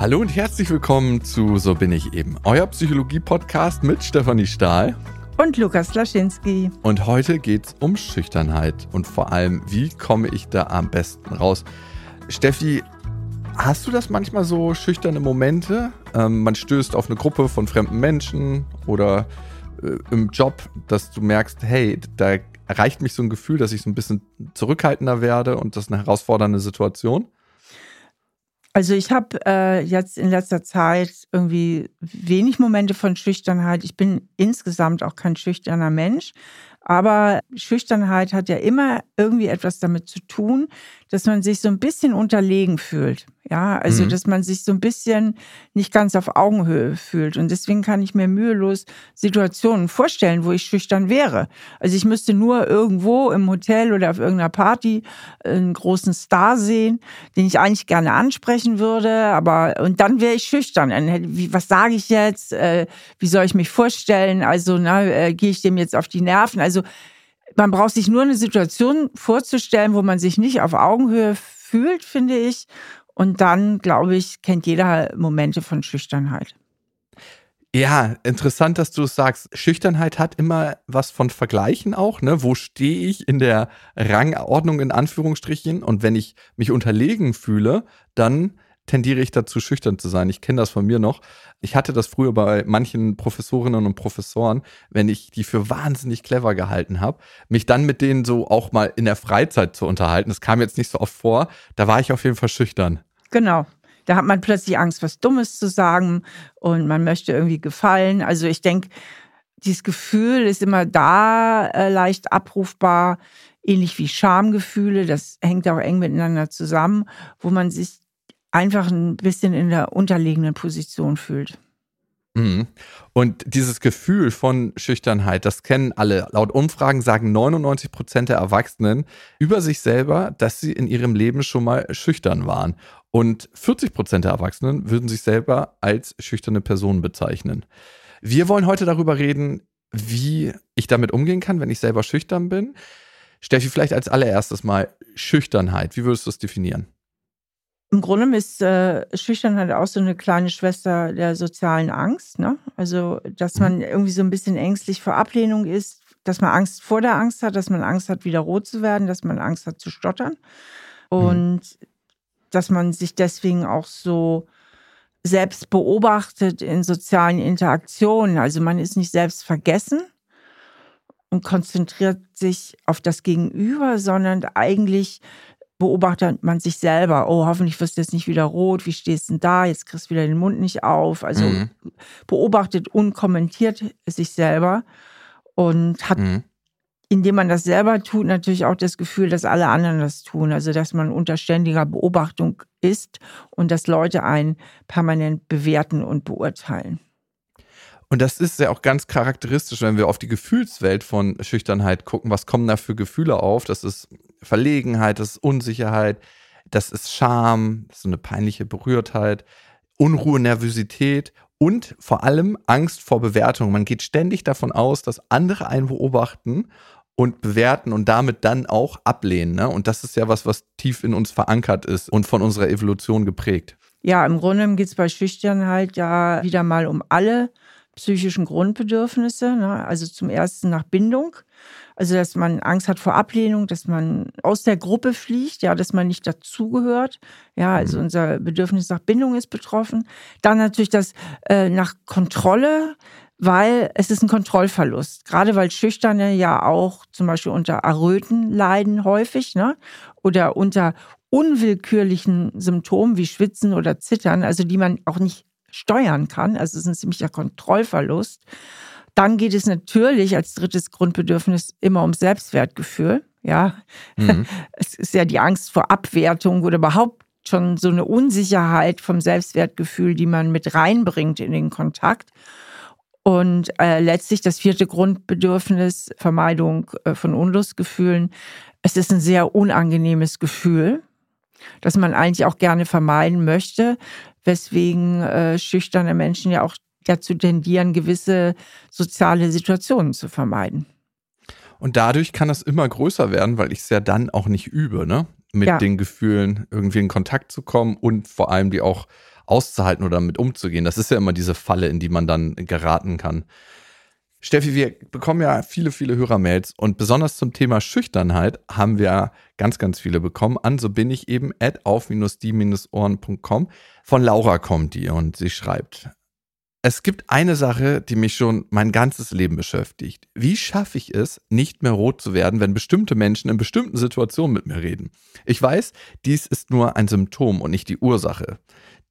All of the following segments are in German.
Hallo und herzlich willkommen zu So bin ich eben, euer Psychologie-Podcast mit Stefanie Stahl und Lukas Laschinski. Und heute geht es um Schüchternheit und vor allem, wie komme ich da am besten raus? Steffi, hast du das manchmal so schüchterne Momente? Ähm, man stößt auf eine Gruppe von fremden Menschen oder äh, im Job, dass du merkst, hey, da erreicht mich so ein Gefühl, dass ich so ein bisschen zurückhaltender werde und das ist eine herausfordernde Situation? Also ich habe äh, jetzt in letzter Zeit irgendwie wenig Momente von Schüchternheit. Ich bin insgesamt auch kein schüchterner Mensch. Aber Schüchternheit hat ja immer irgendwie etwas damit zu tun, dass man sich so ein bisschen unterlegen fühlt. Ja, also mhm. dass man sich so ein bisschen nicht ganz auf Augenhöhe fühlt. Und deswegen kann ich mir mühelos Situationen vorstellen, wo ich schüchtern wäre. Also ich müsste nur irgendwo im Hotel oder auf irgendeiner Party einen großen Star sehen, den ich eigentlich gerne ansprechen würde. Aber und dann wäre ich schüchtern. Wie, was sage ich jetzt? Äh, wie soll ich mich vorstellen? Also na, äh, gehe ich dem jetzt auf die Nerven? Also man braucht sich nur eine Situation vorzustellen, wo man sich nicht auf Augenhöhe fühlt, finde ich. Und dann, glaube ich, kennt jeder Momente von Schüchternheit. Ja, interessant, dass du es sagst. Schüchternheit hat immer was von Vergleichen auch, ne? Wo stehe ich in der Rangordnung in Anführungsstrichen? Und wenn ich mich unterlegen fühle, dann tendiere ich dazu, schüchtern zu sein. Ich kenne das von mir noch. Ich hatte das früher bei manchen Professorinnen und Professoren, wenn ich die für wahnsinnig clever gehalten habe, mich dann mit denen so auch mal in der Freizeit zu unterhalten. Das kam jetzt nicht so oft vor. Da war ich auf jeden Fall schüchtern. Genau. Da hat man plötzlich Angst, was Dummes zu sagen und man möchte irgendwie gefallen. Also ich denke, dieses Gefühl ist immer da äh, leicht abrufbar, ähnlich wie Schamgefühle. Das hängt auch eng miteinander zusammen, wo man sich einfach ein bisschen in der unterlegenen Position fühlt. Mhm. Und dieses Gefühl von Schüchternheit, das kennen alle. Laut Umfragen sagen 99 Prozent der Erwachsenen über sich selber, dass sie in ihrem Leben schon mal schüchtern waren. Und 40 Prozent der Erwachsenen würden sich selber als schüchterne Person bezeichnen. Wir wollen heute darüber reden, wie ich damit umgehen kann, wenn ich selber schüchtern bin. Steffi, vielleicht als allererstes mal Schüchternheit. Wie würdest du es definieren? Im Grunde ist äh, Schüchternheit auch so eine kleine Schwester der sozialen Angst. Ne? Also, dass mhm. man irgendwie so ein bisschen ängstlich vor Ablehnung ist, dass man Angst vor der Angst hat, dass man Angst hat, wieder rot zu werden, dass man Angst hat zu stottern. Mhm. Und mhm. dass man sich deswegen auch so selbst beobachtet in sozialen Interaktionen. Also man ist nicht selbst vergessen und konzentriert sich auf das Gegenüber, sondern eigentlich beobachtet man sich selber. Oh, hoffentlich wirst du jetzt nicht wieder rot. Wie stehst du denn da? Jetzt kriegst du wieder den Mund nicht auf. Also mhm. beobachtet und kommentiert sich selber und hat, mhm. indem man das selber tut, natürlich auch das Gefühl, dass alle anderen das tun. Also, dass man unter ständiger Beobachtung ist und dass Leute einen permanent bewerten und beurteilen. Und das ist ja auch ganz charakteristisch, wenn wir auf die Gefühlswelt von Schüchternheit gucken. Was kommen da für Gefühle auf? Das ist Verlegenheit, das ist Unsicherheit, das ist Scham, das ist eine peinliche Berührtheit, Unruhe, Nervosität und vor allem Angst vor Bewertung. Man geht ständig davon aus, dass andere einen beobachten und bewerten und damit dann auch ablehnen. Ne? Und das ist ja was, was tief in uns verankert ist und von unserer Evolution geprägt. Ja, im Grunde geht es bei Schüchternheit ja wieder mal um alle psychischen Grundbedürfnisse. Ne? Also zum ersten nach Bindung. Also, dass man Angst hat vor Ablehnung, dass man aus der Gruppe fliegt, ja, dass man nicht dazugehört. Ja, also mhm. unser Bedürfnis nach Bindung ist betroffen. Dann natürlich das äh, nach Kontrolle, weil es ist ein Kontrollverlust. Gerade weil Schüchterne ja auch zum Beispiel unter Erröten leiden häufig, ne? Oder unter unwillkürlichen Symptomen wie Schwitzen oder Zittern, also die man auch nicht steuern kann. Also es ist ein ziemlicher Kontrollverlust. Dann geht es natürlich als drittes Grundbedürfnis immer um Selbstwertgefühl. Ja, mhm. es ist ja die Angst vor Abwertung oder überhaupt schon so eine Unsicherheit vom Selbstwertgefühl, die man mit reinbringt in den Kontakt. Und äh, letztlich das vierte Grundbedürfnis, Vermeidung äh, von Unlustgefühlen. Es ist ein sehr unangenehmes Gefühl, das man eigentlich auch gerne vermeiden möchte, weswegen äh, schüchterne Menschen ja auch dazu tendieren, gewisse soziale Situationen zu vermeiden. Und dadurch kann das immer größer werden, weil ich es ja dann auch nicht übe. Ne? mit Ja. den Gefühlen irgendwie in Kontakt zu kommen und vor allem die auch auszuhalten oder damit umzugehen. Das ist ja immer diese Falle, in die man dann geraten kann. Steffi, wir bekommen ja viele, viele Hörermails und besonders zum Thema Schüchternheit haben wir ganz, ganz viele bekommen. An so bin ich eben at auf-die-ohren.com. Von Laura kommt die und sie schreibt, es gibt eine Sache, die mich schon mein ganzes Leben beschäftigt. Wie schaffe ich es, nicht mehr rot zu werden, wenn bestimmte Menschen in bestimmten Situationen mit mir reden? Ich weiß, dies ist nur ein Symptom und nicht die Ursache.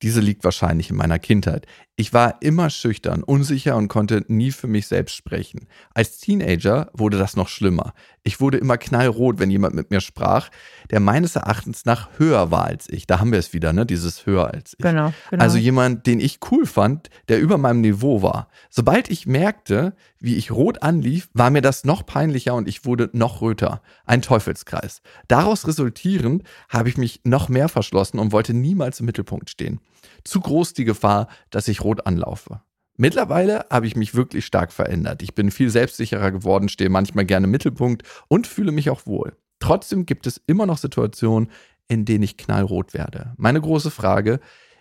Diese liegt wahrscheinlich in meiner Kindheit. Ich war immer schüchtern, unsicher und konnte nie für mich selbst sprechen. Als Teenager wurde das noch schlimmer. Ich wurde immer knallrot, wenn jemand mit mir sprach, der meines Erachtens nach höher war als ich. Da haben wir es wieder, ne? Dieses höher als ich. Genau, genau. Also jemand, den ich cool fand, der über meinem Niveau war. Sobald ich merkte, wie ich rot anlief, war mir das noch peinlicher und ich wurde noch röter. Ein Teufelskreis. Daraus resultierend habe ich mich noch mehr verschlossen und wollte niemals im Mittelpunkt stehen. Zu groß die Gefahr, dass ich rot anlaufe. Mittlerweile habe ich mich wirklich stark verändert. Ich bin viel selbstsicherer geworden, stehe manchmal gerne im Mittelpunkt und fühle mich auch wohl. Trotzdem gibt es immer noch Situationen, in denen ich knallrot werde. Meine große Frage,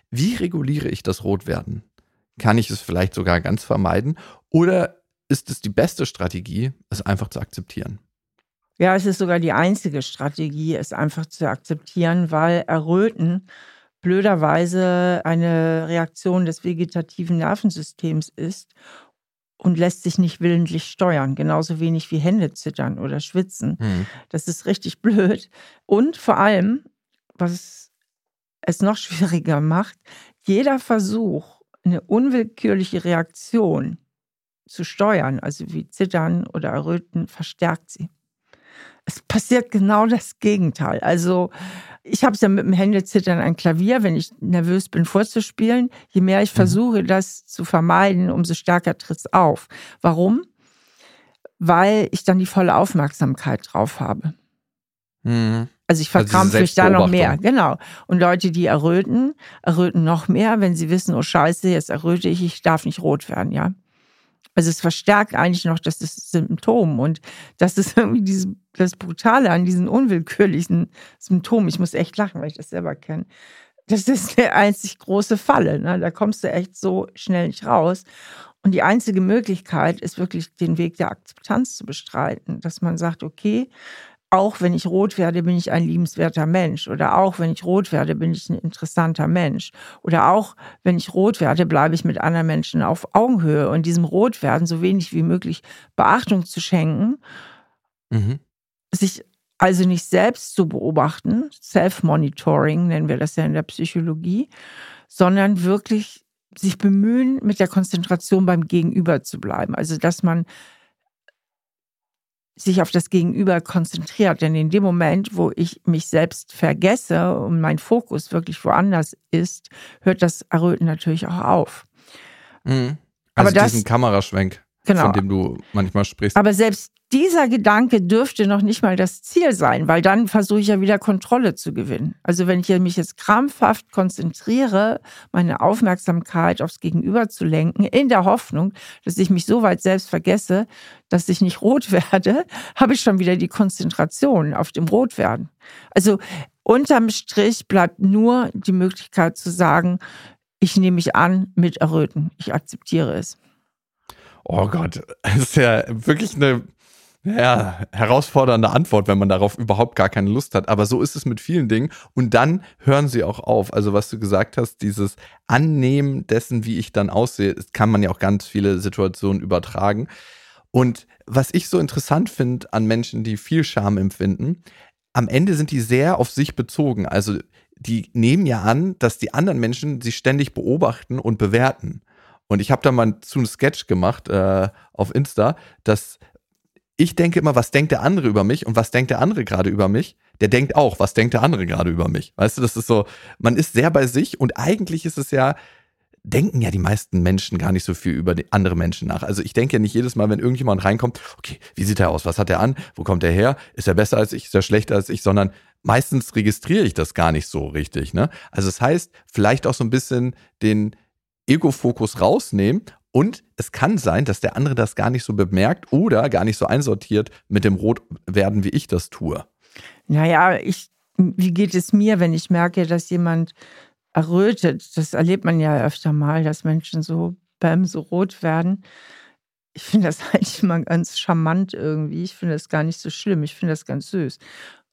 wie reguliere ich das Rotwerden? Kann ich es vielleicht sogar ganz vermeiden? Oder ist es die beste Strategie, es einfach zu akzeptieren? Ja, es ist sogar die einzige Strategie, es einfach zu akzeptieren, weil Erröten blöderweise eine Reaktion des vegetativen Nervensystems ist und lässt sich nicht willentlich steuern, genauso wenig wie Hände zittern oder schwitzen. Hm. Das ist richtig blöd. Und vor allem, was es noch schwieriger macht, jeder Versuch, eine unwillkürliche Reaktion zu steuern, also wie Zittern oder Erröten, verstärkt sie. Es passiert genau das Gegenteil. Also ich habe es ja mit dem Händezittern ein Klavier, wenn ich nervös bin vorzuspielen. Je mehr ich Mhm. versuche, das zu vermeiden, umso stärker tritt es auf. Warum? Weil ich dann die volle Aufmerksamkeit drauf habe. Hm. Also ich Also verkrampfe mich da noch mehr, genau. Und Leute, die erröten, erröten noch mehr, wenn sie wissen, oh Scheiße, jetzt erröte ich, ich darf nicht rot werden, ja. Also es verstärkt eigentlich noch das, Symptom und das ist irgendwie dieses, das Brutale an diesen unwillkürlichen Symptomen. Ich muss echt lachen, weil ich das selber kenne. Das ist eine einzig große Falle. Ne? Da kommst du echt so schnell nicht raus. Und die einzige Möglichkeit ist wirklich den Weg der Akzeptanz zu bestreiten, dass man sagt, okay, auch wenn ich rot werde, bin ich ein liebenswerter Mensch. Oder auch wenn ich rot werde, bin ich ein interessanter Mensch. Oder auch wenn ich rot werde, bleibe ich mit anderen Menschen auf Augenhöhe. Und diesem Rotwerden so wenig wie möglich Beachtung zu schenken, Mhm. sich also nicht selbst zu beobachten, Self-Monitoring nennen wir das ja in der Psychologie, sondern wirklich sich bemühen, mit der Konzentration beim Gegenüber zu bleiben. Also dass man sich auf das Gegenüber konzentriert. Denn in dem Moment, wo ich mich selbst vergesse und mein Fokus wirklich woanders ist, hört das Erröten natürlich auch auf. Mhm. Aber Also das- diesen Kameraschwenk, Genau. von dem du manchmal sprichst. Aber selbst dieser Gedanke dürfte noch nicht mal das Ziel sein, weil dann versuche ich ja wieder Kontrolle zu gewinnen. Also wenn ich mich jetzt krampfhaft konzentriere, meine Aufmerksamkeit aufs Gegenüber zu lenken, in der Hoffnung, dass ich mich so weit selbst vergesse, dass ich nicht rot werde, habe ich schon wieder die Konzentration auf dem Rotwerden. Also unterm Strich bleibt nur die Möglichkeit zu sagen, ich nehme mich an mit Erröten. Ich akzeptiere es. Oh Gott, das ist ja wirklich eine ja, herausfordernde Antwort, wenn man darauf überhaupt gar keine Lust hat. Aber so ist es mit vielen Dingen. Und dann hören sie auch auf. Also was du gesagt hast, dieses Annehmen dessen, wie ich dann aussehe, das kann man ja auch ganz viele Situationen übertragen. Und was ich so interessant finde an Menschen, die viel Scham empfinden, am Ende sind die sehr auf sich bezogen. Also die nehmen ja an, dass die anderen Menschen sie ständig beobachten und bewerten. Und ich habe da mal zu einem Sketch gemacht äh, auf Insta, dass ich denke immer, was denkt der andere über mich und was denkt der andere gerade über mich? Der denkt auch, was denkt der andere gerade über mich? Weißt du, das ist so, man ist sehr bei sich und eigentlich ist es ja, denken ja die meisten Menschen gar nicht so viel über andere Menschen nach. Also ich denke ja nicht jedes Mal, wenn irgendjemand reinkommt, okay, wie sieht er aus? Was hat er an? Wo kommt er her? Ist er besser als ich? Ist er schlechter als ich? Sondern meistens registriere ich das gar nicht so richtig. Ne? Also das heißt, vielleicht auch so ein bisschen den Ego-Fokus rausnehmen und es kann sein, dass der andere das gar nicht so bemerkt oder gar nicht so einsortiert mit dem Rotwerden, wie ich das tue. Naja, ich wie geht es mir, wenn ich merke, dass jemand errötet? Das erlebt man ja öfter mal, dass Menschen so bäm, so rot werden. Ich finde das eigentlich immer ganz charmant irgendwie. Ich finde das gar nicht so schlimm. Ich finde das ganz süß.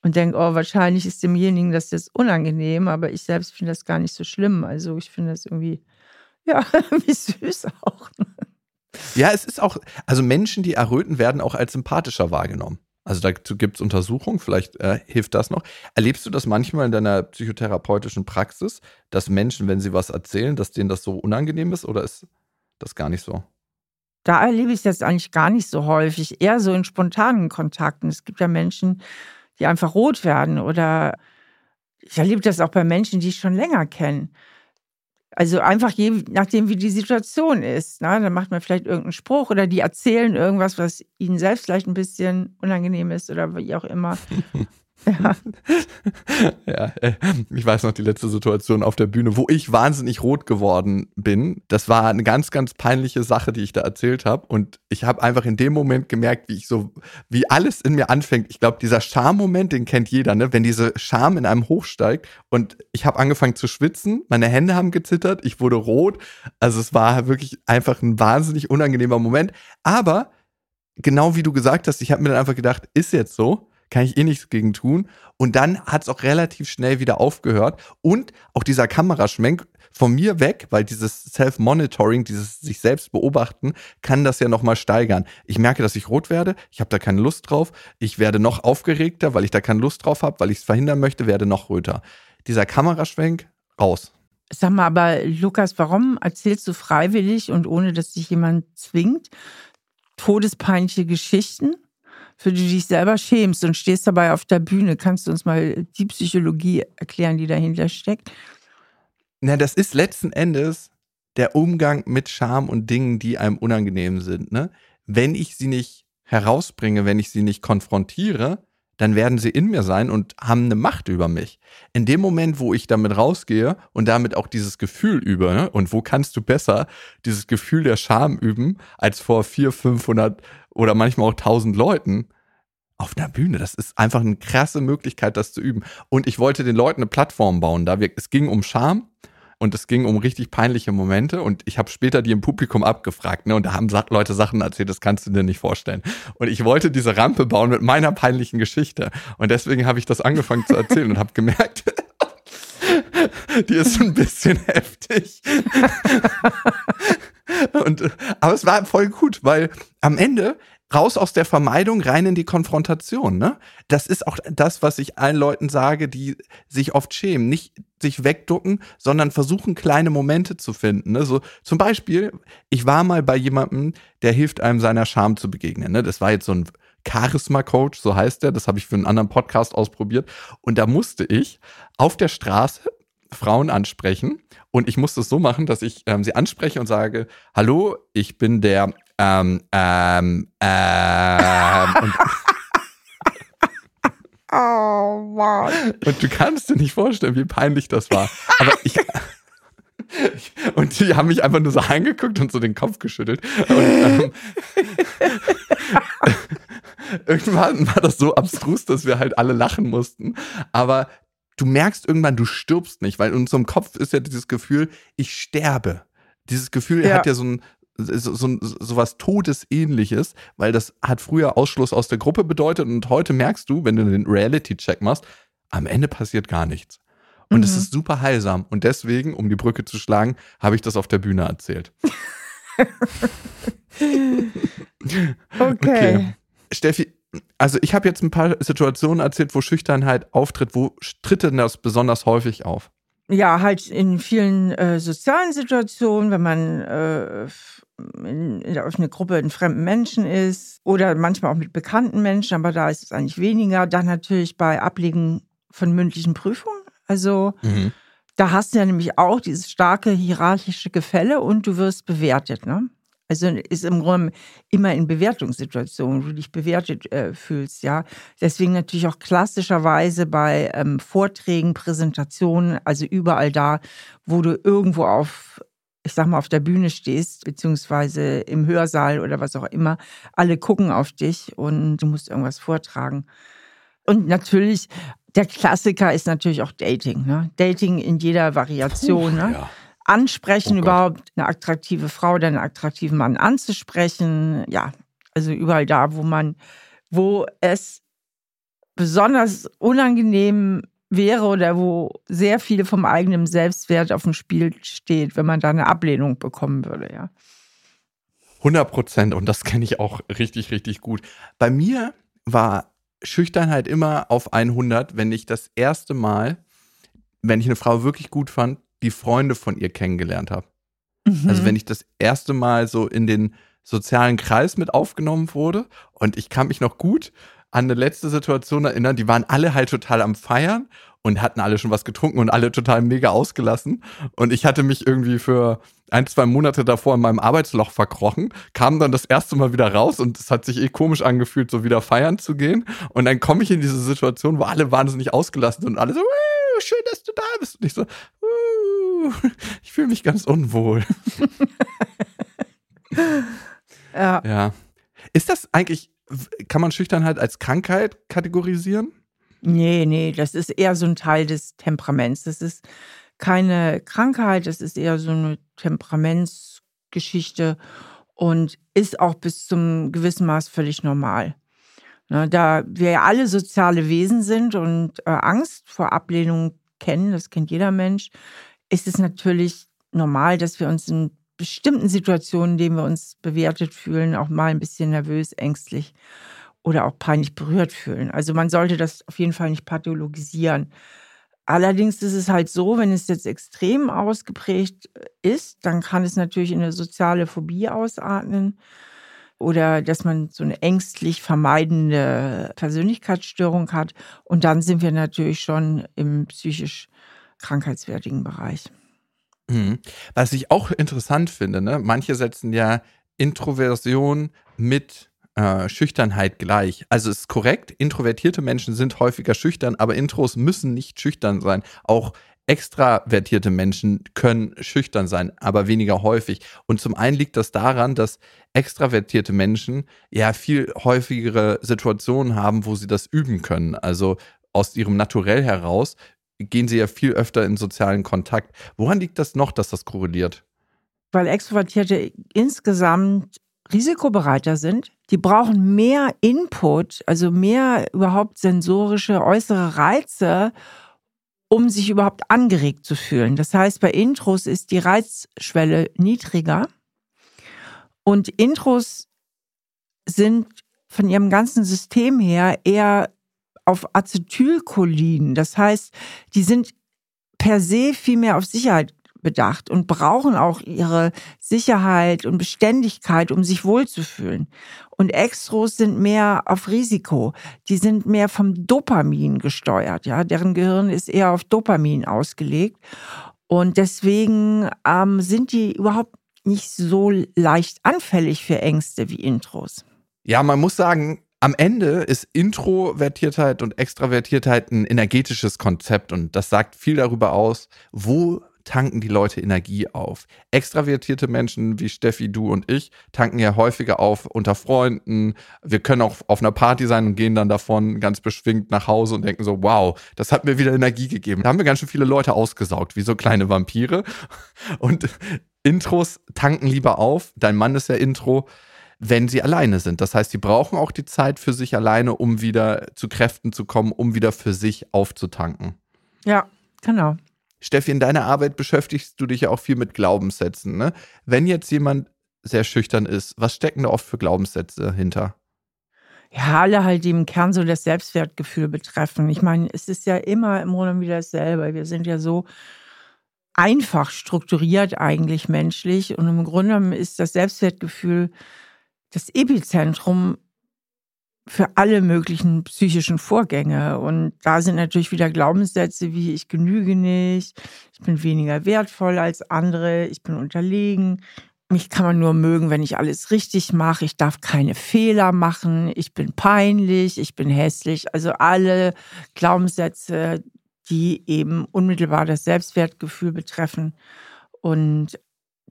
Und denke, oh, wahrscheinlich ist demjenigen das jetzt unangenehm, aber ich selbst finde das gar nicht so schlimm. Also ich finde das irgendwie, ja, wie süß auch. Ja, es ist auch, also Menschen, die erröten, werden auch als sympathischer wahrgenommen. Also dazu gibt es Untersuchungen, vielleicht äh, hilft das noch. Erlebst du das manchmal in deiner psychotherapeutischen Praxis, dass Menschen, wenn sie was erzählen, dass denen das so unangenehm ist oder ist das gar nicht so? Da erlebe ich das eigentlich gar nicht so häufig, eher so in spontanen Kontakten. Es gibt ja Menschen, die einfach rot werden oder ich erlebe das auch bei Menschen, die ich schon länger kenne. Also einfach je nachdem, wie die Situation ist. Ne? Dann macht man vielleicht irgendeinen Spruch oder die erzählen irgendwas, was ihnen selbst vielleicht ein bisschen unangenehm ist oder wie auch immer. Ja. ja, äh, ich weiß noch die letzte Situation auf der Bühne, wo ich wahnsinnig rot geworden bin. Das war eine ganz, ganz peinliche Sache, die ich da erzählt habe. Und ich habe einfach in dem Moment gemerkt, wie ich so, wie alles in mir anfängt. Ich glaube, dieser Scham-Moment, den kennt jeder, ne? Wenn diese Scham in einem hochsteigt und ich habe angefangen zu schwitzen, meine Hände haben gezittert, ich wurde rot. Also es war wirklich einfach ein wahnsinnig unangenehmer Moment. Aber genau wie du gesagt hast, ich habe mir dann einfach gedacht, ist jetzt so kann ich eh nichts gegen tun. Und dann hat es auch relativ schnell wieder aufgehört. Und auch dieser Kameraschwenk von mir weg, weil dieses Self-Monitoring, dieses sich selbst beobachten, kann das ja nochmal steigern. Ich merke, dass ich rot werde, ich habe da keine Lust drauf, ich werde noch aufgeregter, weil ich da keine Lust drauf habe, weil ich es verhindern möchte, werde noch röter. Dieser Kameraschwenk, raus. Sag mal, aber Lukas, warum erzählst du freiwillig und ohne dass dich jemand zwingt, todespeinliche Geschichten? Für die du dich selber schämst und stehst dabei auf der Bühne. Kannst du uns mal die Psychologie erklären, die dahinter steckt? Na, das ist letzten Endes der Umgang mit Scham und Dingen, die einem unangenehm sind. Ne? Wenn ich sie nicht herausbringe, wenn ich sie nicht konfrontiere, dann werden sie in mir sein und haben eine Macht über mich. In dem Moment, wo ich damit rausgehe und damit auch dieses Gefühl übe, ne? und wo kannst du besser dieses Gefühl der Scham üben, als vor vier, 500 oder manchmal auch 1000 Leuten auf einer Bühne. Das ist einfach eine krasse Möglichkeit, das zu üben. Und ich wollte den Leuten eine Plattform bauen. Da wir, es ging um Scham und es ging um richtig peinliche Momente und ich habe später die im Publikum abgefragt ne, und da haben Leute Sachen erzählt, das kannst du dir nicht vorstellen. Und ich wollte diese Rampe bauen mit meiner peinlichen Geschichte und deswegen habe ich das angefangen zu erzählen und habe gemerkt, die ist ein bisschen heftig. und, aber es war voll gut, weil am Ende raus aus der Vermeidung, rein in die Konfrontation. Ne? Das ist auch das, was ich allen Leuten sage, die sich oft schämen. Nicht sich wegducken, sondern versuchen, kleine Momente zu finden. Ne? So, zum Beispiel, ich war mal bei jemandem, der hilft einem seiner Scham zu begegnen. Ne? Das war jetzt so ein Charisma-Coach, so heißt der. Das habe ich für einen anderen Podcast ausprobiert. Und da musste ich auf der Straße Frauen ansprechen. Und ich musste es so machen, dass ich ähm, sie anspreche und sage, hallo, ich bin der ähm, ähm, ähm, und Oh Mann. Und du kannst dir nicht vorstellen, wie peinlich das war. Aber ich. Und die haben mich einfach nur so angeguckt und so den Kopf geschüttelt. Und ähm, irgendwann war das so abstrus, dass wir halt alle lachen mussten. Aber du merkst irgendwann, du stirbst nicht, weil in unserem Kopf ist ja dieses Gefühl, ich sterbe. Dieses Gefühl ja. hat ja so ein, so, so, so was Todesähnliches, weil das hat früher Ausschluss aus der Gruppe bedeutet und heute merkst du, wenn du den Reality-Check machst, am Ende passiert gar nichts. Und es mhm. ist super heilsam. Und deswegen, um die Brücke zu schlagen, habe ich das auf der Bühne erzählt. okay. okay. Steffi, also ich habe jetzt ein paar Situationen erzählt, wo Schüchternheit auftritt. Wo tritt denn das besonders häufig auf? Ja, halt in vielen äh, sozialen Situationen, wenn man äh, in, in, auf eine Gruppe in fremden Menschen ist oder manchmal auch mit bekannten Menschen, aber da ist es eigentlich weniger. Dann natürlich bei Ablegen von mündlichen Prüfungen. Also mhm. da hast du ja nämlich auch dieses starke hierarchische Gefälle und du wirst bewertet. Ne? Also ist im Grunde immer in Bewertungssituationen, wo du dich bewertet äh, fühlst, ja. Deswegen natürlich auch klassischerweise bei ähm, Vorträgen, Präsentationen, also überall da, wo du irgendwo auf, ich sag mal, auf der Bühne stehst, beziehungsweise im Hörsaal oder was auch immer, alle gucken auf dich und du musst irgendwas vortragen. Und natürlich Der Klassiker ist natürlich auch Dating. Ne? Dating in jeder Variation. Puh, ne? ja. Ansprechen, oh überhaupt eine attraktive Frau oder einen attraktiven Mann anzusprechen. Ja, also überall da, wo man, wo es besonders unangenehm wäre oder wo sehr viel vom eigenen Selbstwert auf dem Spiel steht, wenn man da eine Ablehnung bekommen würde, ja. 100 Prozent und das kenne ich auch richtig, richtig gut. Bei mir war Schüchternheit immer auf 100, wenn ich das erste Mal, wenn ich eine Frau wirklich gut fand, die Freunde von ihr kennengelernt habe. Mhm. Also wenn ich das erste Mal so in den sozialen Kreis mit aufgenommen wurde und ich kann mich noch gut an eine letzte Situation erinnern, die waren alle halt total am Feiern und hatten alle schon was getrunken und alle total mega ausgelassen. Und ich hatte mich irgendwie für ein, zwei Monate davor in meinem Arbeitsloch verkrochen, kam dann das erste Mal wieder raus und es hat sich eh komisch angefühlt, so wieder feiern zu gehen. Und dann komme ich in diese Situation, wo alle wahnsinnig ausgelassen sind und alle so, schön, dass du da bist. Und ich so, ich fühle mich ganz unwohl. ja. ja. Ist das eigentlich, kann man Schüchternheit als Krankheit kategorisieren? Nee, nee, das ist eher so ein Teil des Temperaments. Das ist keine Krankheit, das ist eher so eine Temperamentsgeschichte und ist auch bis zum gewissen Maß völlig normal. Ne, da wir ja alle soziale Wesen sind und äh, Angst vor Ablehnung kennen, das kennt jeder Mensch, ist es natürlich normal, dass wir uns in bestimmten Situationen, in denen wir uns bewertet fühlen, auch mal ein bisschen nervös, ängstlich oder auch peinlich berührt fühlen. Also man sollte das auf jeden Fall nicht pathologisieren. Allerdings ist es halt so, wenn es jetzt extrem ausgeprägt ist, dann kann es natürlich in eine soziale Phobie ausatmen oder dass man so eine ängstlich vermeidende Persönlichkeitsstörung hat. Und dann sind wir natürlich schon im psychisch krankheitswertigen Bereich. Mhm. Was ich auch interessant finde, ne? manche setzen ja Introversion mit äh, Schüchternheit gleich. Also es ist korrekt, introvertierte Menschen sind häufiger schüchtern, aber Intros müssen nicht schüchtern sein. Auch extravertierte Menschen können schüchtern sein, aber weniger häufig. Und zum einen liegt das daran, dass extravertierte Menschen ja viel häufigere Situationen haben, wo sie das üben können. Also aus ihrem Naturell heraus gehen sie ja viel öfter in sozialen Kontakt. Woran liegt das noch, dass das korreliert? Weil Extrovertierte insgesamt risikobereiter sind. Die brauchen mehr Input, also mehr überhaupt sensorische äußere Reize, um sich überhaupt angeregt zu fühlen. Das heißt, bei Intros ist die Reizschwelle niedriger und Intros sind von ihrem ganzen System her eher auf Acetylcholin. Das heißt, die sind per se viel mehr auf Sicherheit bedacht und brauchen auch ihre Sicherheit und Beständigkeit, um sich wohlzufühlen. Und Extros sind mehr auf Risiko. Die sind mehr vom Dopamin gesteuert. Ja, deren Gehirn ist eher auf Dopamin ausgelegt. Und deswegen ähm, sind die überhaupt nicht so leicht anfällig für Ängste wie Intros. Ja, man muss sagen, am Ende ist Introvertiertheit und Extravertiertheit ein energetisches Konzept und das sagt viel darüber aus, wo tanken die Leute Energie auf. Extravertierte Menschen wie Steffi, du und ich tanken ja häufiger auf unter Freunden. Wir können auch auf einer Party sein und gehen dann davon ganz beschwingt nach Hause und denken so, wow, das hat mir wieder Energie gegeben. Da haben wir ganz schön viele Leute ausgesaugt, wie so kleine Vampire. Und Intros tanken lieber auf. Dein Mann ist ja Intro wenn sie alleine sind. Das heißt, sie brauchen auch die Zeit für sich alleine, um wieder zu Kräften zu kommen, um wieder für sich aufzutanken. Ja, genau. Steffi, in deiner Arbeit beschäftigst du dich ja auch viel mit Glaubenssätzen. Ne? Wenn jetzt jemand sehr schüchtern ist, was stecken da oft für Glaubenssätze hinter? Ja, alle halt, die im Kern so das Selbstwertgefühl betreffen. Ich meine, es ist ja immer im Grunde wieder dasselbe. Wir sind ja so einfach strukturiert eigentlich menschlich und im Grunde ist das Selbstwertgefühl das Epizentrum für alle möglichen psychischen Vorgänge. Und da sind natürlich wieder Glaubenssätze wie ich genüge nicht, ich bin weniger wertvoll als andere, ich bin unterlegen, mich kann man nur mögen, wenn ich alles richtig mache, ich darf keine Fehler machen, ich bin peinlich, ich bin hässlich. Also alle Glaubenssätze, die eben unmittelbar das Selbstwertgefühl betreffen. Und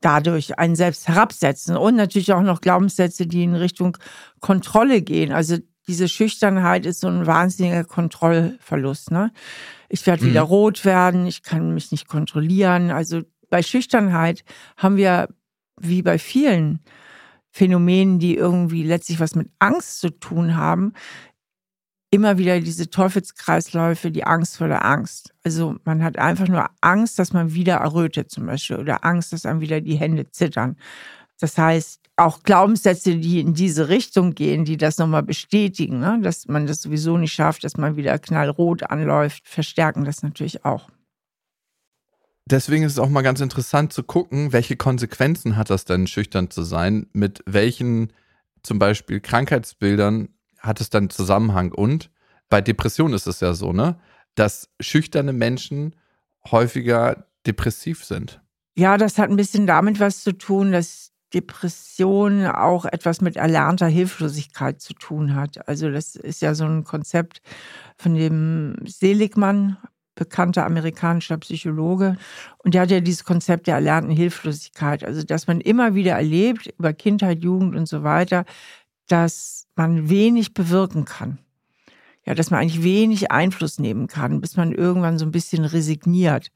dadurch einen selbst herabsetzen und natürlich auch noch Glaubenssätze, die in Richtung Kontrolle gehen. Also diese Schüchternheit ist so ein wahnsinniger Kontrollverlust. Ne? Ich werde wieder mhm. rot werden, ich kann mich nicht kontrollieren. Also bei Schüchternheit haben wir, wie bei vielen Phänomenen, die irgendwie letztlich was mit Angst zu tun haben, immer wieder diese Teufelskreisläufe, die Angst vor der Angst. Also man hat einfach nur Angst, dass man wieder errötet zum Beispiel oder Angst, dass einem wieder die Hände zittern. Das heißt, auch Glaubenssätze, die in diese Richtung gehen, die das nochmal bestätigen, ne? dass man das sowieso nicht schafft, dass man wieder knallrot anläuft, verstärken das natürlich auch. Deswegen ist es auch mal ganz interessant zu gucken, welche Konsequenzen hat das denn, schüchtern zu sein, mit welchen zum Beispiel Krankheitsbildern hat es dann Zusammenhang. Und bei Depressionen ist es ja so, ne, dass schüchterne Menschen häufiger depressiv sind. Ja, das hat ein bisschen damit was zu tun, dass Depression auch etwas mit erlernter Hilflosigkeit zu tun hat. Also das ist ja so ein Konzept von dem Seligmann, bekannter amerikanischer Psychologe. Und der hat ja dieses Konzept der erlernten Hilflosigkeit. Also dass man immer wieder erlebt, über Kindheit, Jugend und so weiter, dass man wenig bewirken kann. Ja, dass man eigentlich wenig Einfluss nehmen kann, bis man irgendwann so ein bisschen resigniert.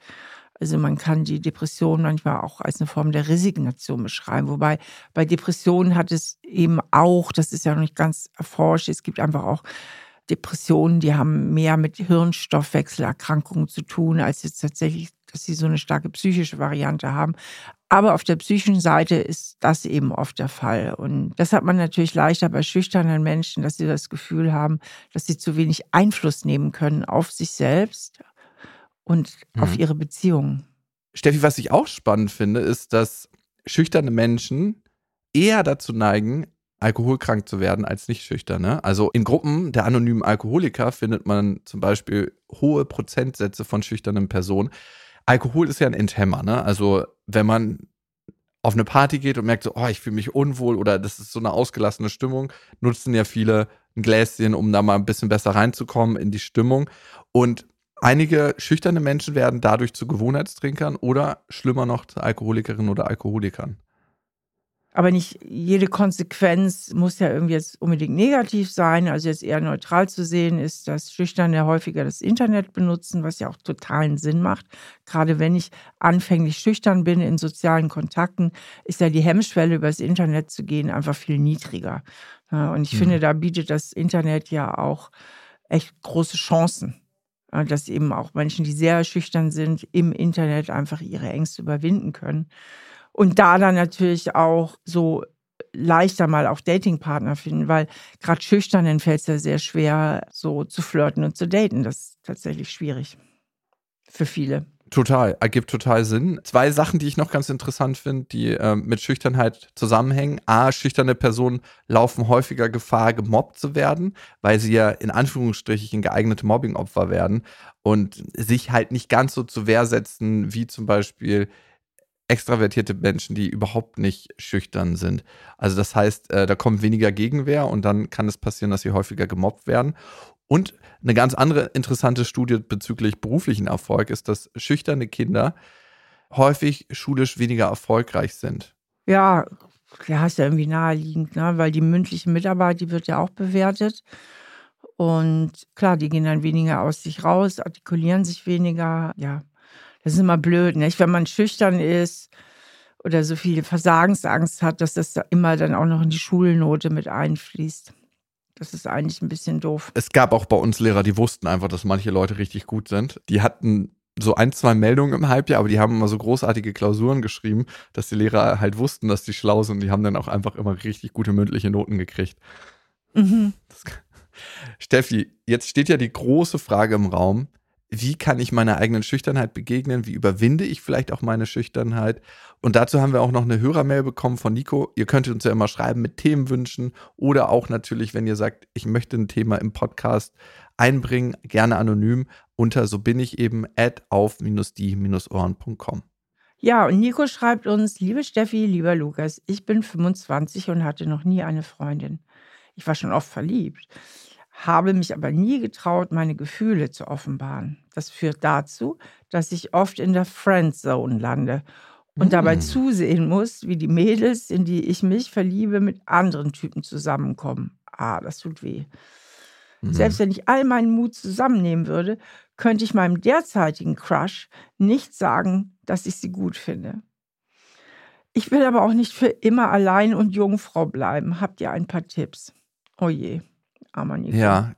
Also man kann die Depression manchmal auch als eine Form der Resignation beschreiben. Wobei bei Depressionen hat es eben auch, das ist ja noch nicht ganz erforscht, es gibt einfach auch Depressionen, die haben mehr mit Hirnstoffwechselerkrankungen zu tun, als jetzt tatsächlich, dass sie so eine starke psychische Variante haben. Aber auf der psychischen Seite ist das eben oft der Fall. Und das hat man natürlich leichter bei schüchternen Menschen, dass sie das Gefühl haben, dass sie zu wenig Einfluss nehmen können auf sich selbst und mhm. auf ihre Beziehungen. Steffi, was ich auch spannend finde, ist, dass schüchterne Menschen eher dazu neigen, alkoholkrank zu werden als nicht schüchterne. Also in Gruppen der anonymen Alkoholiker findet man zum Beispiel hohe Prozentsätze von schüchternen Personen. Alkohol ist ja ein Enthemmer, ne? Also wenn man auf eine Party geht und merkt so, oh, ich fühle mich unwohl oder das ist so eine ausgelassene Stimmung, nutzen ja viele ein Gläschen, um da mal ein bisschen besser reinzukommen in die Stimmung. Und Einige schüchterne Menschen werden dadurch zu Gewohnheitstrinkern oder schlimmer noch zu Alkoholikerinnen oder Alkoholikern. Aber nicht jede Konsequenz muss ja irgendwie jetzt unbedingt negativ sein. Also jetzt eher neutral zu sehen ist, dass Schüchterne häufiger das Internet benutzen, was ja auch totalen Sinn macht. Gerade wenn ich anfänglich schüchtern bin in sozialen Kontakten, ist ja die Hemmschwelle, übers Internet zu gehen, einfach viel niedriger. Und ich mhm. finde, da bietet das Internet ja auch echt große Chancen. Äh, dass eben auch Menschen, die sehr schüchtern sind, im Internet einfach ihre Ängste überwinden können. Und da dann natürlich auch so leichter mal auch Datingpartner finden, weil gerade Schüchternen fällt es ja sehr schwer, so zu flirten und zu daten. Das ist tatsächlich schwierig für viele. Total, ergibt total Sinn. Zwei Sachen, die ich noch ganz interessant finde, die äh, mit Schüchternheit zusammenhängen. A, schüchterne Personen laufen häufiger Gefahr, gemobbt zu werden, weil sie ja in Anführungsstrichen geeignete Mobbingopfer werden und sich halt nicht ganz so zur Wehr setzen, wie zum Beispiel extravertierte Menschen, die überhaupt nicht schüchtern sind. Also das heißt, äh, da kommt weniger Gegenwehr und dann kann es passieren, dass sie häufiger gemobbt werden. Und eine ganz andere interessante Studie bezüglich beruflichen Erfolg ist, dass schüchterne Kinder häufig schulisch weniger erfolgreich sind. Ja, ja, ist ja irgendwie naheliegend, ne? weil die mündliche Mitarbeit, die wird ja auch bewertet. Und klar, die gehen dann weniger aus sich raus, artikulieren sich weniger. Ja, das ist immer blöd, nicht? Wenn man schüchtern ist oder so viel Versagensangst hat, dass das immer dann auch noch in die Schulnote mit einfließt. Das ist eigentlich ein bisschen doof. Es gab auch bei uns Lehrer, die wussten einfach, dass manche Leute richtig gut sind. Die hatten so ein, zwei Meldungen im Halbjahr, aber die haben immer so großartige Klausuren geschrieben, dass die Lehrer halt wussten, dass die schlau sind. Die haben dann auch einfach immer richtig gute mündliche Noten gekriegt. Mhm. Steffi, jetzt steht ja die große Frage im Raum, wie kann ich meiner eigenen Schüchternheit begegnen? Wie überwinde ich vielleicht auch meine Schüchternheit? Und dazu haben wir auch noch eine Hörermail bekommen von Nico. Ihr könntet uns ja immer schreiben mit Themenwünschen oder auch natürlich, wenn ihr sagt, ich möchte ein Thema im Podcast einbringen, gerne anonym unter so bin ich eben at auf-die-ohren.com. Ja, und Nico schreibt uns, liebe Steffi, lieber Lukas, ich bin 25 und hatte noch nie eine Freundin. Ich war schon oft verliebt habe mich aber nie getraut, meine Gefühle zu offenbaren. Das führt dazu, dass ich oft in der Friendzone lande und dabei mm. zusehen muss, wie die Mädels, in die ich mich verliebe, mit anderen Typen zusammenkommen. ah, das tut weh. Mhm. Selbst wenn ich all meinen Mut zusammennehmen würde, könnte ich meinem derzeitigen Crush nicht sagen, dass ich sie gut finde. Ich will aber auch nicht für immer allein und Jungfrau bleiben. Habt ihr ein paar Tipps? Oh je, armer Nico. Ja,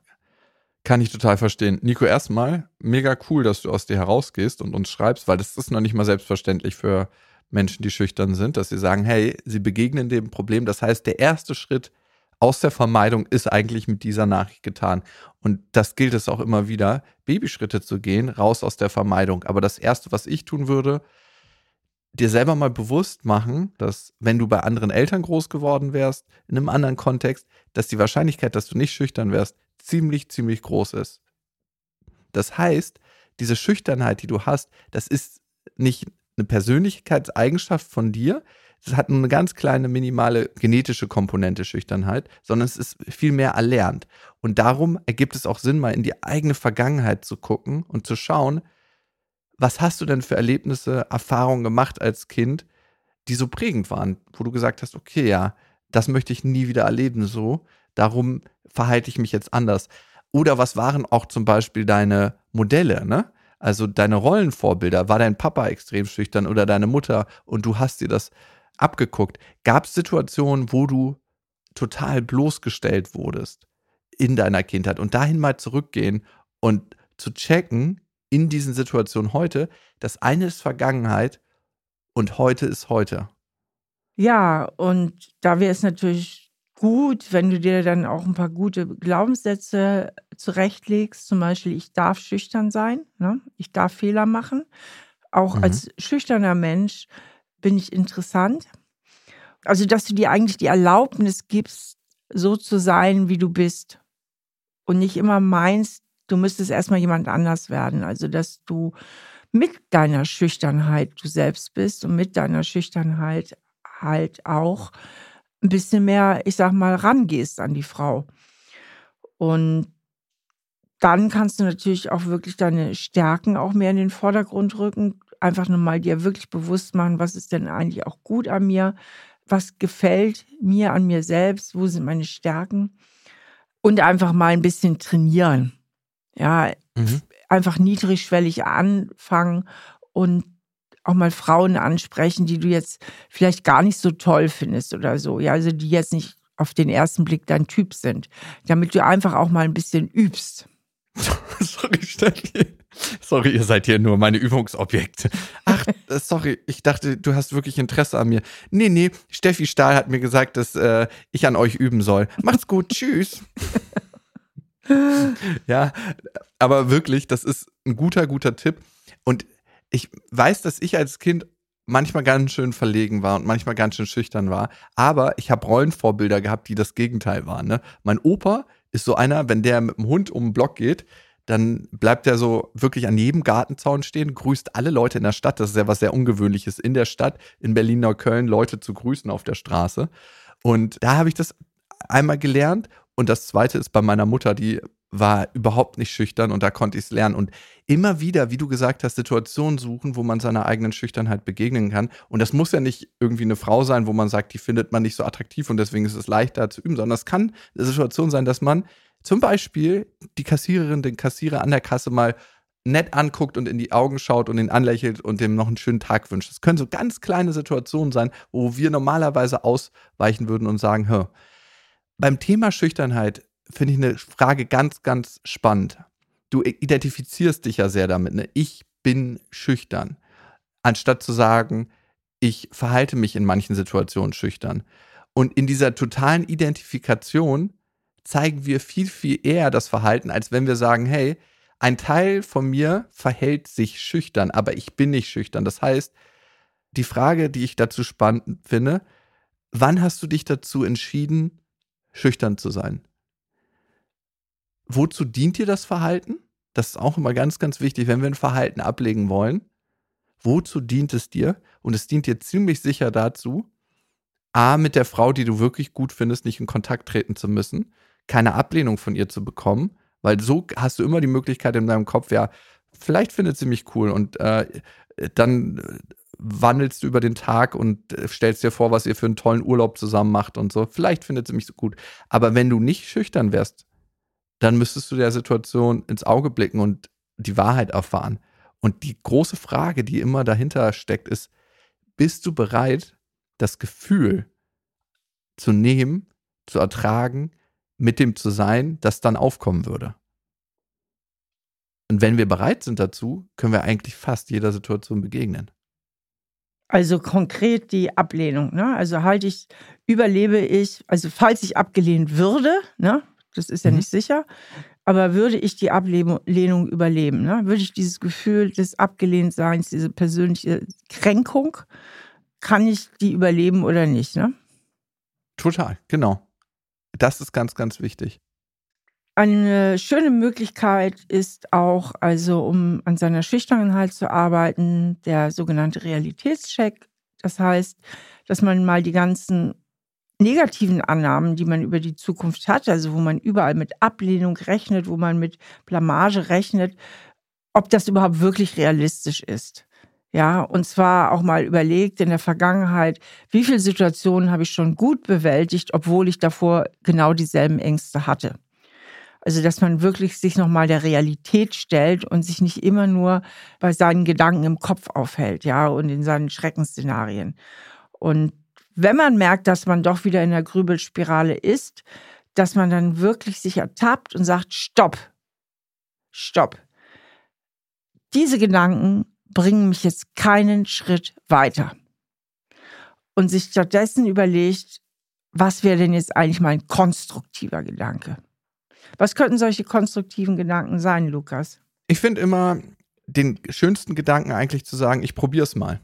kann ich total verstehen. Nico, erstmal mega cool, dass du aus dir herausgehst und uns schreibst, weil das ist noch nicht mal selbstverständlich für Menschen, die schüchtern sind, dass sie sagen, hey, sie begegnen dem Problem. Das heißt, der erste Schritt aus der Vermeidung ist eigentlich mit dieser Nachricht getan. Und das gilt es auch immer wieder, Babyschritte zu gehen, raus aus der Vermeidung. Aber das Erste, was ich tun würde, dir selber mal bewusst machen, dass wenn du bei anderen Eltern groß geworden wärst, in einem anderen Kontext, dass die Wahrscheinlichkeit, dass du nicht schüchtern wärst, ziemlich, ziemlich groß ist. Das heißt, diese Schüchternheit, die du hast, das ist nicht eine Persönlichkeitseigenschaft von dir, es hat nur eine ganz kleine minimale genetische Komponente Schüchternheit, sondern es ist viel mehr erlernt. Und darum ergibt es auch Sinn, mal in die eigene Vergangenheit zu gucken und zu schauen, was hast du denn für Erlebnisse, Erfahrungen gemacht als Kind, die so prägend waren, wo du gesagt hast, okay, ja, das möchte ich nie wieder erleben so, darum verhalte ich mich jetzt anders. Oder was waren auch zum Beispiel deine Modelle, ne? Also deine Rollenvorbilder, war dein Papa extrem schüchtern oder deine Mutter und du hast dir das abgeguckt. Gab es Situationen, wo du total bloßgestellt wurdest in deiner Kindheit und dahin mal zurückgehen und zu checken in diesen Situationen heute, das eine ist Vergangenheit und heute ist heute. Ja, und da wäre es natürlich gut, wenn du dir dann auch ein paar gute Glaubenssätze zurechtlegst. Zum Beispiel, ich darf schüchtern sein, ne? ich darf Fehler machen. Auch mhm. als schüchterner Mensch bin ich interessant. Also, dass du dir eigentlich die Erlaubnis gibst, so zu sein, wie du bist. Und nicht immer meinst, du müsstest erstmal jemand anders werden. Also, dass du mit deiner Schüchternheit du selbst bist und mit deiner Schüchternheit halt auch ein bisschen mehr, ich sag mal, rangehst an die Frau. Und dann kannst du natürlich auch wirklich deine Stärken auch mehr in den Vordergrund rücken einfach nochmal dir wirklich bewusst machen, was ist denn eigentlich auch gut an mir, was gefällt mir an mir selbst, wo sind meine Stärken und einfach mal ein bisschen trainieren. Ja, mhm. einfach niedrigschwellig anfangen und auch mal Frauen ansprechen, die du jetzt vielleicht gar nicht so toll findest oder so. Ja, also die jetzt nicht auf den ersten Blick dein Typ sind, damit du einfach auch mal ein bisschen übst. Sorry, Steffi. Sorry, ihr seid hier nur meine Übungsobjekte. Ach, äh, sorry, ich dachte, du hast wirklich Interesse an mir. Nee, nee, Steffi Stahl hat mir gesagt, dass äh, ich an euch üben soll. Macht's gut, tschüss. ja, aber wirklich, das ist ein guter, guter Tipp. Und ich weiß, dass ich als Kind manchmal ganz schön verlegen war und manchmal ganz schön schüchtern war. Aber ich habe Rollenvorbilder gehabt, die das Gegenteil waren. Ne? Mein Opa ist so einer, wenn der mit dem Hund um den Block geht, dann bleibt er so wirklich an jedem Gartenzaun stehen, grüßt alle Leute in der Stadt. Das ist ja was sehr Ungewöhnliches in der Stadt, in Berlin, Neukölln, Leute zu grüßen auf der Straße. Und da habe ich das einmal gelernt. Und das zweite ist bei meiner Mutter, die war überhaupt nicht schüchtern und da konnte ich es lernen. Und immer wieder, wie du gesagt hast, Situationen suchen, wo man seiner eigenen Schüchternheit begegnen kann. Und das muss ja nicht irgendwie eine Frau sein, wo man sagt, die findet man nicht so attraktiv und deswegen ist es leichter zu üben, sondern es kann eine Situation sein, dass man zum Beispiel die Kassiererin, den Kassierer an der Kasse mal nett anguckt und in die Augen schaut und ihn anlächelt und dem noch einen schönen Tag wünscht. Das können so ganz kleine Situationen sein, wo wir normalerweise ausweichen würden und sagen, hör, beim Thema Schüchternheit finde ich eine Frage ganz, ganz spannend. Du identifizierst dich ja sehr damit, ne? Ich bin schüchtern. Anstatt zu sagen, ich verhalte mich in manchen Situationen schüchtern. Und in dieser totalen Identifikation zeigen wir viel, viel eher das Verhalten, als wenn wir sagen, hey, ein Teil von mir verhält sich schüchtern, aber ich bin nicht schüchtern. Das heißt, die Frage, die ich dazu spannend finde, wann hast du dich dazu entschieden, schüchtern zu sein? Wozu dient dir das Verhalten? Das ist auch immer ganz, ganz wichtig, wenn wir ein Verhalten ablegen wollen. Wozu dient es dir? Und es dient dir ziemlich sicher dazu, A, mit der Frau, die du wirklich gut findest, nicht in Kontakt treten zu müssen keine Ablehnung von ihr zu bekommen, weil so hast du immer die Möglichkeit in deinem Kopf, ja, vielleicht findet sie mich cool und äh, dann wandelst du über den Tag und äh, stellst dir vor, was ihr für einen tollen Urlaub zusammen macht und so. Vielleicht findet sie mich so gut. Aber wenn du nicht schüchtern wärst, dann müsstest du der Situation ins Auge blicken und die Wahrheit erfahren. Und die große Frage, die immer dahinter steckt, ist, bist du bereit, das Gefühl zu nehmen, zu ertragen, mit dem zu sein, das dann aufkommen würde? Und wenn wir bereit sind dazu, können wir eigentlich fast jeder Situation begegnen. Also konkret die Ablehnung. Ne? Also halte ich, überlebe ich, also falls ich abgelehnt würde, ne? das ist ja mhm. nicht sicher, aber würde ich die Ablehnung überleben? Ne? Würde ich dieses Gefühl des Abgelehntseins, diese persönliche Kränkung, kann ich die überleben oder nicht? Ne? Total, genau. Das ist ganz, ganz wichtig. Eine schöne Möglichkeit ist auch, also um an seiner Schüchternheit zu arbeiten, der sogenannte Realitätscheck. Das heißt, dass man mal die ganzen negativen Annahmen, die man über die Zukunft hat, also wo man überall mit Ablehnung rechnet, wo man mit Blamage rechnet, ob das überhaupt wirklich realistisch ist. Ja, und zwar auch mal überlegt in der Vergangenheit, wie viele Situationen habe ich schon gut bewältigt, obwohl ich davor genau dieselben Ängste hatte. Also, dass man wirklich sich nochmal der Realität stellt und sich nicht immer nur bei seinen Gedanken im Kopf aufhält, ja, und in seinen Schreckensszenarien. Und wenn man merkt, dass man doch wieder in der Grübelspirale ist, dass man dann wirklich sich ertappt und sagt, stopp, stopp. Diese Gedanken bringen mich jetzt keinen Schritt weiter. Und sich stattdessen überlegt, was wäre denn jetzt eigentlich mein konstruktiver Gedanke? Was könnten solche konstruktiven Gedanken sein, Lukas? Ich finde immer den schönsten Gedanken eigentlich zu sagen, ich probiere es mal.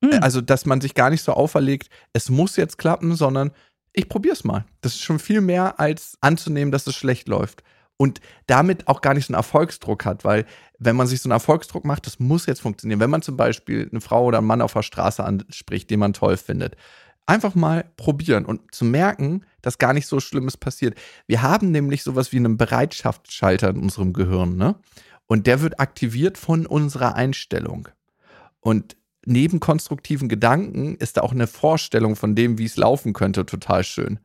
Mhm. Also, dass man sich gar nicht so auferlegt, es muss jetzt klappen, sondern ich probiere es mal. Das ist schon viel mehr als anzunehmen, dass es schlecht läuft. Und damit auch gar nicht so einen Erfolgsdruck hat, weil wenn man sich so einen Erfolgsdruck macht, das muss jetzt funktionieren. Wenn man zum Beispiel eine Frau oder einen Mann auf der Straße anspricht, den man toll findet, einfach mal probieren und zu merken, dass gar nicht so Schlimmes passiert. Wir haben nämlich sowas wie einen Bereitschaftsschalter in unserem Gehirn, ne? Und der wird aktiviert von unserer Einstellung. Und neben konstruktiven Gedanken ist da auch eine Vorstellung von dem, wie es laufen könnte, total schön.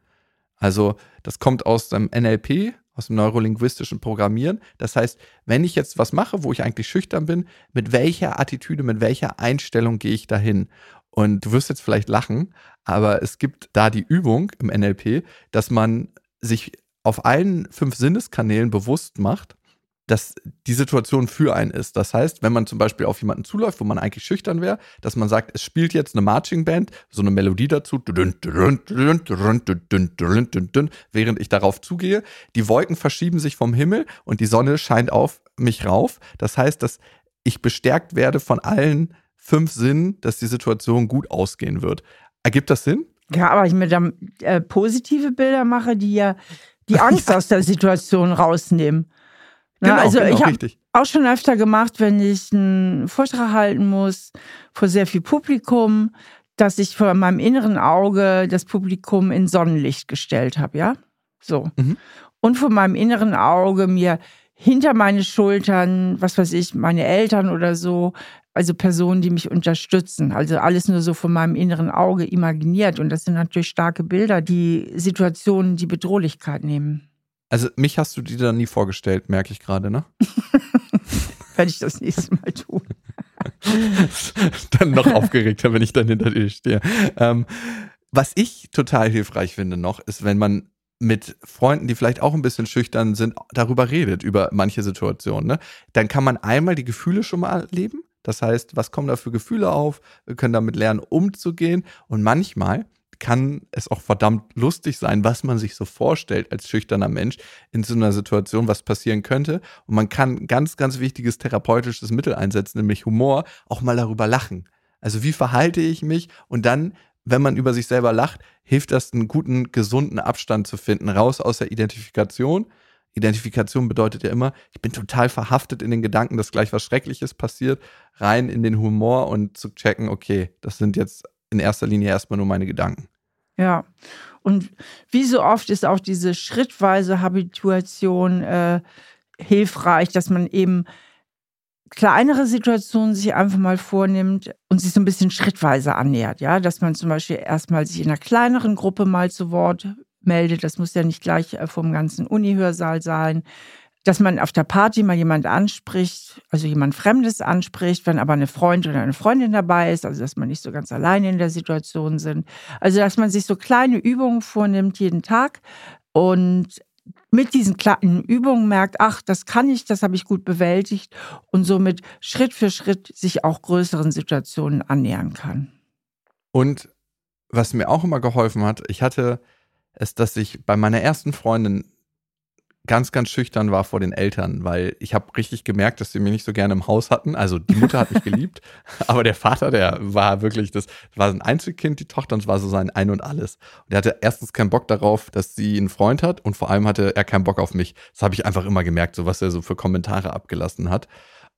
Also, das kommt aus dem NLP, aus dem neurolinguistischen Programmieren. Das heißt, wenn ich jetzt was mache, wo ich eigentlich schüchtern bin, mit welcher Attitüde, mit welcher Einstellung gehe ich dahin? Und du wirst jetzt vielleicht lachen, aber es gibt da die Übung im NLP, dass man sich auf allen fünf Sinneskanälen bewusst macht, dass die Situation für einen ist. Das heißt, wenn man zum Beispiel auf jemanden zuläuft, wo man eigentlich schüchtern wäre, dass man sagt, es spielt jetzt eine Marching Band, so eine Melodie dazu, während ich darauf zugehe. Die Wolken verschieben sich vom Himmel und die Sonne scheint auf mich rauf. Das heißt, dass ich bestärkt werde von allen fünf Sinnen, dass die Situation gut ausgehen wird. Ergibt das Sinn? Ja, aber ich mir dann äh, positive Bilder mache, die ja die Angst aus der Situation rausnehmen. Na, genau, also genau, ich habe auch schon öfter gemacht, wenn ich einen Vortrag halten muss vor sehr viel Publikum, dass ich vor meinem inneren Auge das Publikum in Sonnenlicht gestellt habe, ja? So. Mhm. Und vor meinem inneren Auge mir hinter meine Schultern, was weiß ich, meine Eltern oder so, also Personen, die mich unterstützen. Also alles nur so von meinem inneren Auge imaginiert. Und das sind natürlich starke Bilder, die Situationen, die Bedrohlichkeit nehmen. Also mich hast du dir da nie vorgestellt, merke ich gerade, ne? Werde ich das nächste Mal tun. dann noch aufgeregter, wenn ich dann hinter dir stehe. Ähm, was ich total hilfreich finde noch, ist, wenn man mit Freunden, die vielleicht auch ein bisschen schüchtern sind, darüber redet, über manche Situationen. Ne? Dann kann man einmal die Gefühle schon mal erleben das heißt, was kommen da für Gefühle auf? Wir können damit lernen, umzugehen. Und manchmal kann es auch verdammt lustig sein, was man sich so vorstellt als schüchterner Mensch in so einer Situation, was passieren könnte. Und man kann ganz, ganz wichtiges therapeutisches Mittel einsetzen, nämlich Humor, auch mal darüber lachen. Also wie verhalte ich mich? Und dann, wenn man über sich selber lacht, hilft das, einen guten, gesunden Abstand zu finden, raus aus der Identifikation Identifikation bedeutet ja immer, ich bin total verhaftet in den Gedanken, dass gleich was Schreckliches passiert, rein in den Humor und zu checken, okay, das sind jetzt in erster Linie erstmal nur meine Gedanken. Ja, und wie so oft ist auch diese schrittweise Habituation äh, hilfreich, dass man eben kleinere Situationen sich einfach mal vornimmt und sich so ein bisschen schrittweise annähert. Ja, dass man zum Beispiel erstmal sich in einer kleineren Gruppe mal zu Wort meldet. Das muss ja nicht gleich äh, vom ganzen Uni-Hörsaal sein. Dass man auf der Party mal jemand anspricht, also jemand Fremdes anspricht, wenn aber eine Freund oder eine Freundin dabei ist, also dass man nicht so ganz alleine in der Situation sind. Also dass man sich so kleine Übungen vornimmt jeden Tag und mit diesen kleinen Übungen merkt, ach, das kann ich, das habe ich gut bewältigt und somit Schritt für Schritt sich auch größeren Situationen annähern kann. Und was mir auch immer geholfen hat, ich hatte es, dass ich bei meiner ersten Freundin ganz, ganz schüchtern war vor den Eltern, weil ich habe richtig gemerkt, dass sie mich nicht so gerne im Haus hatten. Also die Mutter hat mich geliebt, aber der Vater, der war wirklich, das war ein Einzelkind, die Tochter, und es war so sein Ein und Alles. Und er hatte erstens keinen Bock darauf, dass sie einen Freund hat und vor allem hatte er keinen Bock auf mich. Das habe ich einfach immer gemerkt, so was er so für Kommentare abgelassen hat.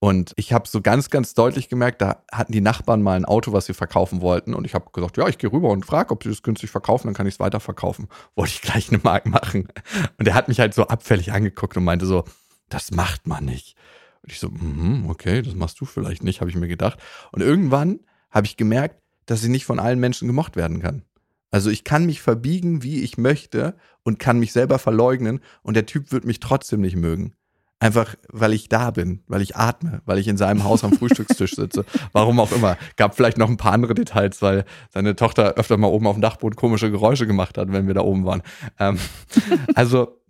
Und ich habe so ganz, ganz deutlich gemerkt, da hatten die Nachbarn mal ein Auto, was sie verkaufen wollten. Und ich habe gesagt, ja, ich gehe rüber und frage, ob sie das günstig verkaufen, dann kann ich es weiterverkaufen. Wollte ich gleich eine Mark machen. Und er hat mich halt so abfällig angeguckt und meinte so, das macht man nicht. Und ich so, mm, okay, das machst du vielleicht nicht, habe ich mir gedacht. Und irgendwann habe ich gemerkt, dass ich nicht von allen Menschen gemocht werden kann. Also ich kann mich verbiegen, wie ich möchte und kann mich selber verleugnen und der Typ wird mich trotzdem nicht mögen. Einfach, weil ich da bin, weil ich atme, weil ich in seinem Haus am Frühstückstisch sitze. Warum auch immer. Gab vielleicht noch ein paar andere Details, weil seine Tochter öfter mal oben auf dem Dachboden komische Geräusche gemacht hat, wenn wir da oben waren. Ähm, also,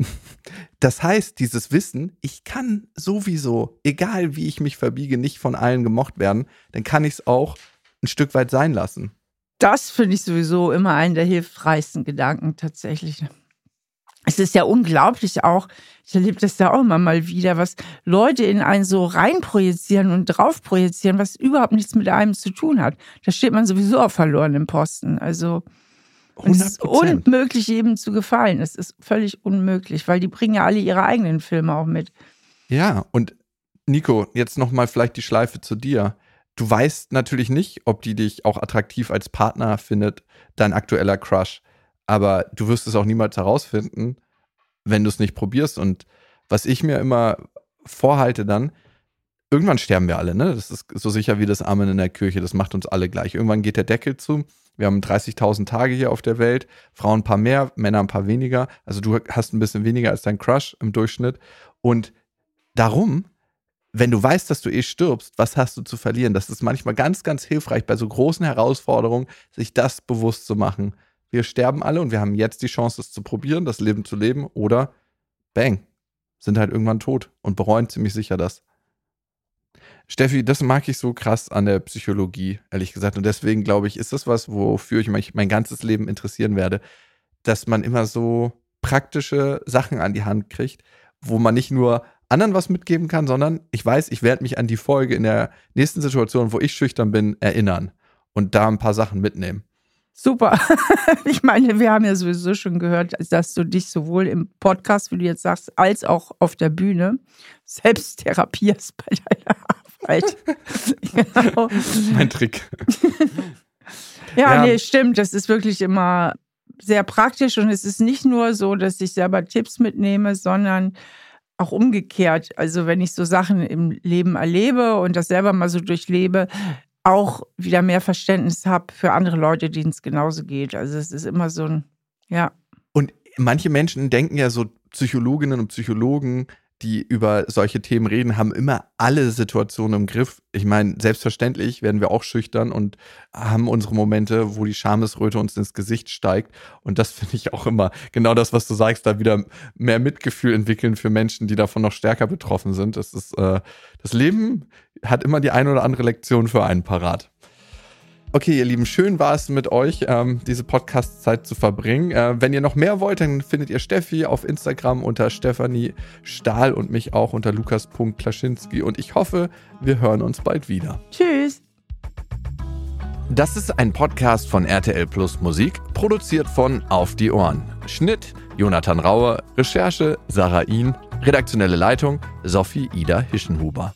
das heißt, dieses Wissen, ich kann sowieso, egal wie ich mich verbiege, nicht von allen gemocht werden, dann kann ich es auch ein Stück weit sein lassen. Das finde ich sowieso immer einen der hilfreichsten Gedanken tatsächlich es ist ja unglaublich auch, ich erlebe das ja auch immer mal wieder, was Leute in einen so reinprojizieren und drauf projizieren, was überhaupt nichts mit einem zu tun hat. Da steht man sowieso auf verlorenem Posten. Also es ist unmöglich, jedem zu gefallen. Es ist völlig unmöglich, weil die bringen ja alle ihre eigenen Filme auch mit. Ja, und Nico, jetzt nochmal vielleicht die Schleife zu dir. Du weißt natürlich nicht, ob die dich auch attraktiv als Partner findet, dein aktueller Crush aber du wirst es auch niemals herausfinden, wenn du es nicht probierst. Und was ich mir immer vorhalte dann, irgendwann sterben wir alle, ne? Das ist so sicher wie das Amen in der Kirche, das macht uns alle gleich. Irgendwann geht der Deckel zu. Wir haben 30.000 Tage hier auf der Welt, Frauen ein paar mehr, Männer ein paar weniger. Also du hast ein bisschen weniger als dein Crush im Durchschnitt. Und darum, wenn du weißt, dass du eh stirbst, was hast du zu verlieren? Das ist manchmal ganz, ganz hilfreich bei so großen Herausforderungen, sich das bewusst zu machen wir sterben alle und wir haben jetzt die Chance, es zu probieren, das Leben zu leben oder bang, sind halt irgendwann tot und bereuen ziemlich sicher das. Steffi, das mag ich so krass an der Psychologie, ehrlich gesagt. Und deswegen glaube ich, ist das was, wofür ich mich mein ganzes Leben interessieren werde, dass man immer so praktische Sachen an die Hand kriegt, wo man nicht nur anderen was mitgeben kann, sondern ich weiß, ich werde mich an die Folge in der nächsten Situation, wo ich schüchtern bin, erinnern und da ein paar Sachen mitnehmen. Super. Ich meine, wir haben ja sowieso schon gehört, dass du dich sowohl im Podcast, wie du jetzt sagst, als auch auf der Bühne selbst therapierst bei deiner Arbeit. genau. Mein Trick. ja, ja, nee, stimmt. Das ist wirklich immer sehr praktisch und es ist nicht nur so, dass ich selber Tipps mitnehme, sondern auch umgekehrt. Also wenn ich so Sachen im Leben erlebe und das selber mal so durchlebe, auch wieder mehr Verständnis habe für andere Leute, denen es genauso geht. Also es ist immer so ein, ja. Und manche Menschen denken ja so, Psychologinnen und Psychologen, die über solche Themen reden, haben immer alle Situationen im Griff. Ich meine, selbstverständlich werden wir auch schüchtern und haben unsere Momente, wo die Schamesröte uns ins Gesicht steigt. Und das finde ich auch immer genau das, was du sagst, da wieder mehr Mitgefühl entwickeln für Menschen, die davon noch stärker betroffen sind. Das ist, äh, das Leben hat immer die eine oder andere Lektion für einen parat. Okay, ihr Lieben, schön war es mit euch, ähm, diese Podcast-Zeit zu verbringen. Äh, wenn ihr noch mehr wollt, dann findet ihr Steffi auf Instagram unter Stefanie Stahl und mich auch unter lukas.klaschinski. Und ich hoffe, wir hören uns bald wieder. Tschüss. Das ist ein Podcast von RTL Plus Musik, produziert von Auf die Ohren. Schnitt Jonathan Rauer, Recherche Sarah Ihn, redaktionelle Leitung Sophie Ida Hischenhuber.